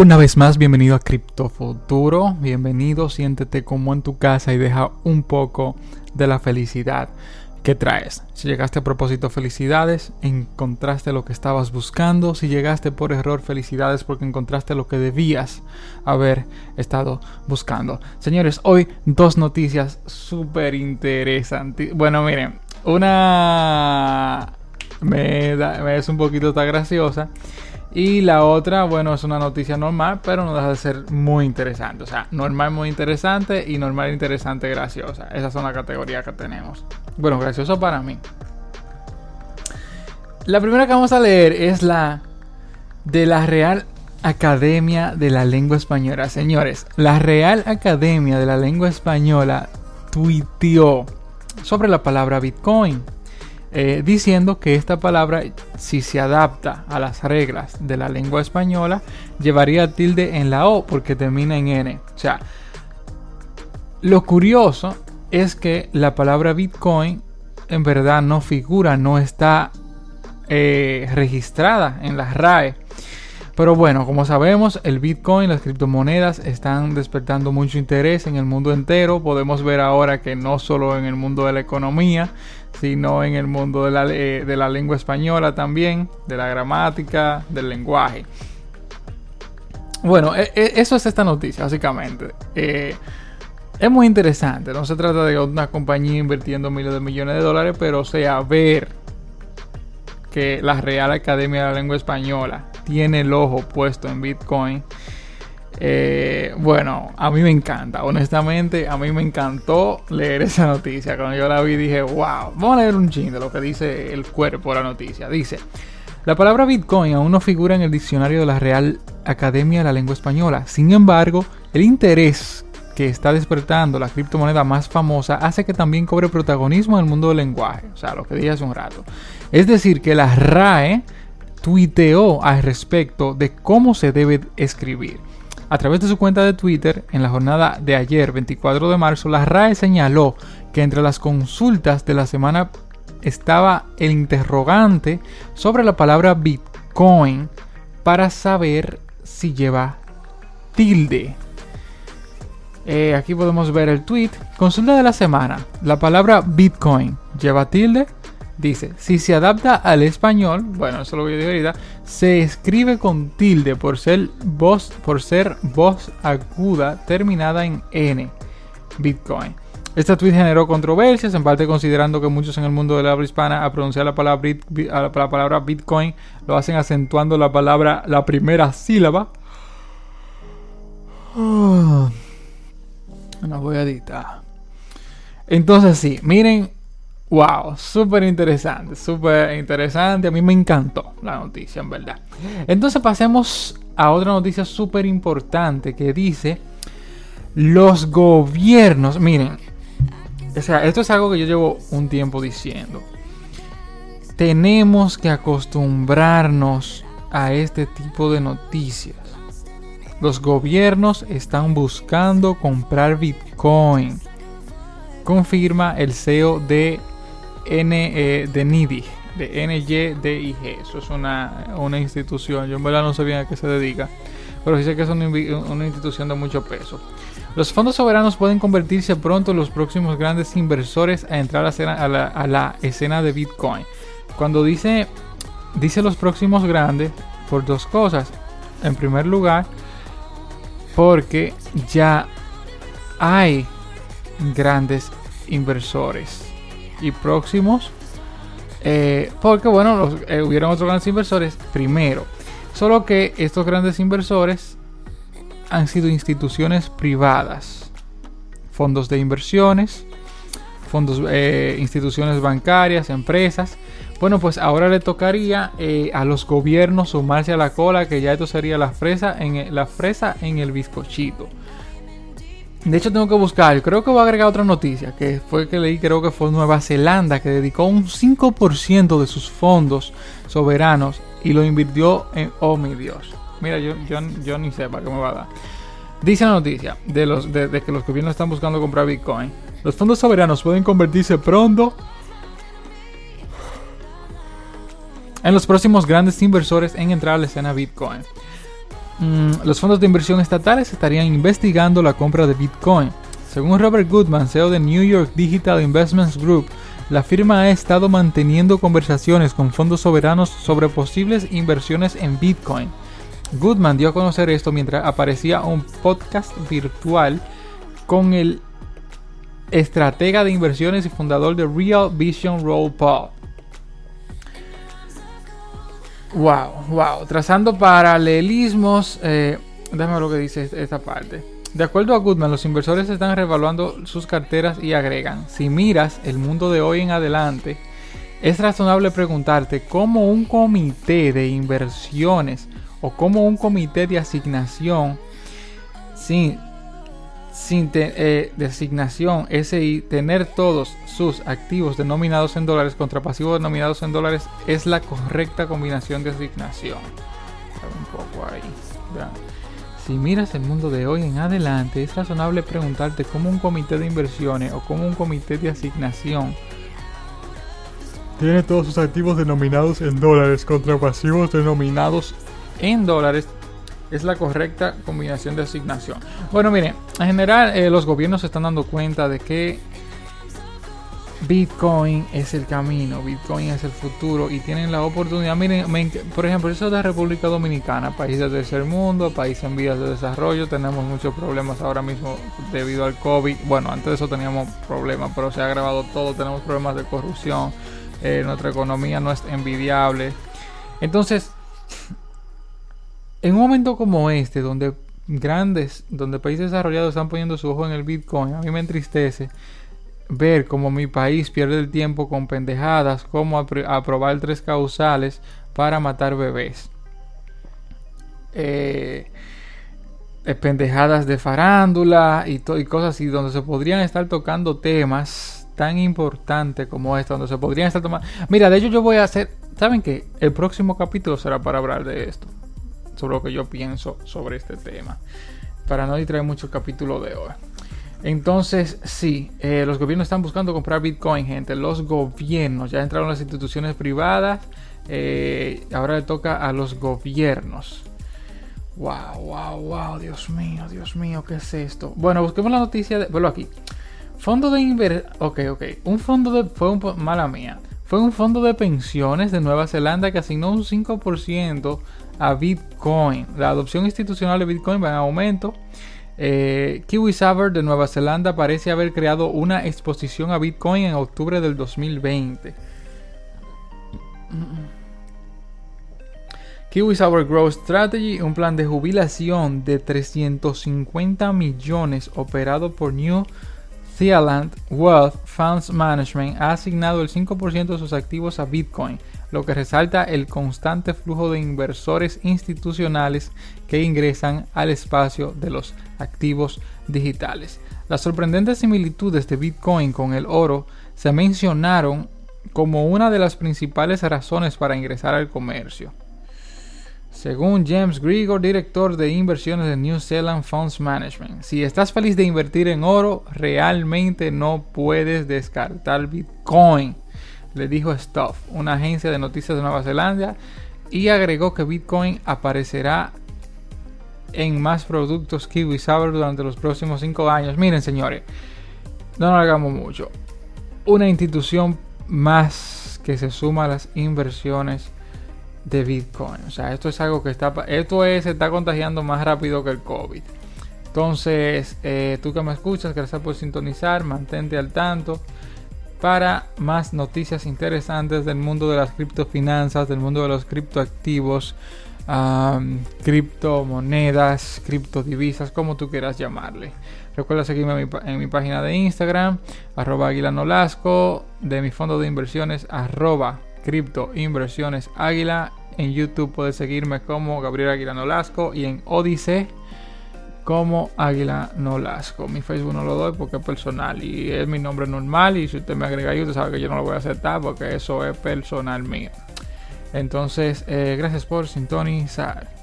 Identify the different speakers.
Speaker 1: Una vez más, bienvenido a Cripto Futuro. Bienvenido, siéntete como en tu casa y deja un poco de la felicidad que traes. Si llegaste a propósito, felicidades, encontraste lo que estabas buscando. Si llegaste por error, felicidades porque encontraste lo que debías haber estado buscando. Señores, hoy dos noticias súper interesantes. Bueno, miren, una me, me es un poquito tan graciosa y la otra, bueno, es una noticia normal, pero no deja de ser muy interesante. O sea, normal, muy interesante y normal, interesante, graciosa. Esas son las categorías que tenemos. Bueno, gracioso para mí. La primera que vamos a leer es la de la Real Academia de la Lengua Española. Señores, la Real Academia de la Lengua Española tuiteó sobre la palabra Bitcoin. Eh, diciendo que esta palabra, si se adapta a las reglas de la lengua española, llevaría tilde en la O porque termina en N. O sea, lo curioso es que la palabra Bitcoin en verdad no figura, no está eh, registrada en las RAE. Pero bueno, como sabemos, el Bitcoin, las criptomonedas están despertando mucho interés en el mundo entero. Podemos ver ahora que no solo en el mundo de la economía, sino en el mundo de la, eh, de la lengua española también, de la gramática, del lenguaje. Bueno, e, e, eso es esta noticia, básicamente. Eh, es muy interesante. No se trata de una compañía invirtiendo miles de millones de dólares, pero o sea, ver que la Real Academia de la Lengua Española tiene el ojo puesto en Bitcoin. Eh, bueno, a mí me encanta, honestamente, a mí me encantó leer esa noticia. Cuando yo la vi dije, wow, vamos a leer un ching de lo que dice el cuerpo de la noticia. Dice, la palabra Bitcoin aún no figura en el diccionario de la Real Academia de la Lengua Española. Sin embargo, el interés que está despertando la criptomoneda más famosa hace que también cobre protagonismo en el mundo del lenguaje. O sea, lo que dije hace un rato. Es decir, que la RAE tuiteó al respecto de cómo se debe escribir. A través de su cuenta de Twitter, en la jornada de ayer, 24 de marzo, la RAE señaló que entre las consultas de la semana estaba el interrogante sobre la palabra Bitcoin para saber si lleva tilde. Eh, aquí podemos ver el tweet. Consulta de la semana. La palabra Bitcoin lleva tilde. Dice, si se adapta al español, bueno, eso lo voy a decir ahorita, se escribe con tilde por ser voz, por ser voz aguda terminada en N. Bitcoin. Esta tweet generó controversias, en parte considerando que muchos en el mundo de la habla hispana a pronunciar la palabra, la palabra Bitcoin lo hacen acentuando la palabra, la primera sílaba. No voy a editar. Entonces sí, miren Wow, súper interesante, súper interesante. A mí me encantó la noticia, en verdad. Entonces pasemos a otra noticia súper importante que dice, los gobiernos, miren, o sea, esto es algo que yo llevo un tiempo diciendo. Tenemos que acostumbrarnos a este tipo de noticias. Los gobiernos están buscando comprar Bitcoin. Confirma el CEO de N eh, de NIDI, de NYDIG. Eso es una, una institución. Yo en verdad no sabía a qué se dedica, pero sí sé que es una, institución de mucho peso. Los fondos soberanos pueden convertirse pronto en los próximos grandes inversores a entrar a, la, a la escena de Bitcoin. Cuando dice, dice los próximos grandes, por dos cosas. En primer lugar, porque ya hay grandes inversores y próximos. Eh, porque bueno, los, eh, hubieron otros grandes inversores primero. Solo que estos grandes inversores han sido instituciones privadas, fondos de inversiones, fondos, eh, instituciones bancarias, empresas. Bueno, pues ahora le tocaría a los gobiernos sumarse a la cola, que ya esto sería la fresa en la fresa en el bizcochito. De hecho, tengo que buscar. Creo que voy a agregar otra noticia. Que fue que leí, creo que fue Nueva Zelanda. Que dedicó un 5% de sus fondos soberanos. Y lo invirtió en. Oh mi Dios. Mira, yo, yo, ni sé para qué me va a dar. Dice la noticia de, los, de, de que los gobiernos están buscando comprar Bitcoin. Los fondos soberanos pueden convertirse pronto en los próximos grandes inversores en entrar a la escena Bitcoin. Mm, los fondos de inversión estatales estarían investigando la compra de Bitcoin. Según Robert Goodman, CEO de New York Digital Investments Group, la firma ha estado manteniendo conversaciones con fondos soberanos sobre posibles inversiones en Bitcoin. Goodman dio a conocer esto mientras aparecía un podcast virtual con el estratega de inversiones y fundador de Real Vision Roll Pod. Wow, wow. Trazando paralelismos, eh, déjame lo que dice esta parte. De acuerdo a Goodman, los inversores están revaluando sus carteras y agregan, si miras el mundo de hoy en adelante, es razonable preguntarte cómo un comité de inversiones o cómo un comité de asignación sin eh, de asignación SI tener todos sus activos denominados en dólares contra pasivos denominados en dólares es la correcta combinación de asignación. Un poco ahí. Si miras el mundo de hoy en adelante, es razonable preguntarte cómo un comité de inversiones o cómo un comité de asignación tiene todos sus activos denominados en dólares contra pasivos denominados en dólares es la correcta combinación de asignación. Bueno, miren, en general eh, los gobiernos se están dando cuenta de que Bitcoin es el camino, Bitcoin es el futuro y tienen la oportunidad. Miren, por ejemplo, eso de República Dominicana, país del tercer mundo, país en vías de desarrollo, tenemos muchos problemas ahora mismo debido al COVID. Bueno, antes de eso teníamos problemas, pero se ha agravado todo, tenemos problemas de corrupción, eh, nuestra economía no es envidiable. Entonces, en un momento como este, donde grandes, donde países desarrollados están poniendo su ojo en el Bitcoin, a mí me entristece ver cómo mi país pierde el tiempo con pendejadas como aprobar tres causales para matar bebés. Eh, eh, pendejadas de farándula y, y cosas así, donde se podrían estar tocando temas tan importantes como esto, donde se podrían estar tomando... Mira, de hecho yo voy a hacer... ¿Saben qué? El próximo capítulo será para hablar de esto. Sobre lo que yo pienso sobre este tema. Para no distraer mucho el capítulo de hoy. Entonces, sí, eh, los gobiernos están buscando comprar Bitcoin, gente. Los gobiernos, ya entraron las instituciones privadas. Eh, ahora le toca a los gobiernos. Wow, wow, wow, Dios mío, Dios mío, ¿qué es esto? Bueno, busquemos la noticia de. Vuelvo aquí. Fondo de inversión. Ok, ok. Un fondo de. Fue un. Mala mía. Fue un fondo de pensiones de Nueva Zelanda que asignó un 5% a Bitcoin. La adopción institucional de Bitcoin va en aumento. Eh, de Nueva Zelanda parece haber creado una exposición a Bitcoin en octubre del 2020. KiwiSaver Growth Strategy, un plan de jubilación de 350 millones operado por New Zealand Wealth Funds Management, ha asignado el 5% de sus activos a Bitcoin lo que resalta el constante flujo de inversores institucionales que ingresan al espacio de los activos digitales. Las sorprendentes similitudes de Bitcoin con el oro se mencionaron como una de las principales razones para ingresar al comercio. Según James Grigor, director de inversiones de New Zealand Funds Management, si estás feliz de invertir en oro, realmente no puedes descartar Bitcoin le dijo Stuff, una agencia de noticias de Nueva Zelanda, y agregó que Bitcoin aparecerá en más productos KiwiSaver durante los próximos 5 años. Miren, señores, no nos hagamos mucho. Una institución más que se suma a las inversiones de Bitcoin. O sea, esto es algo que está, esto es, se está contagiando más rápido que el COVID. Entonces, eh, tú que me escuchas, gracias por sintonizar, mantente al tanto para más noticias interesantes del mundo de las criptofinanzas, del mundo de los criptoactivos, criptomonedas, criptodivisas, como tú quieras llamarle. Recuerda seguirme en mi, página de Instagram, arroba Águila Nolasco, de mi fondo de inversiones, arroba cripto inversiones águila. En YouTube puedes seguirme como Gabriel Águila Nolasco y en Odise como Águila Nolasco. Mi Facebook no lo doy porque es personal y es mi nombre normal y si usted me agrega ahí, usted sabe que yo no lo voy a aceptar porque eso es personal mío. Entonces, eh, gracias por sintonizar.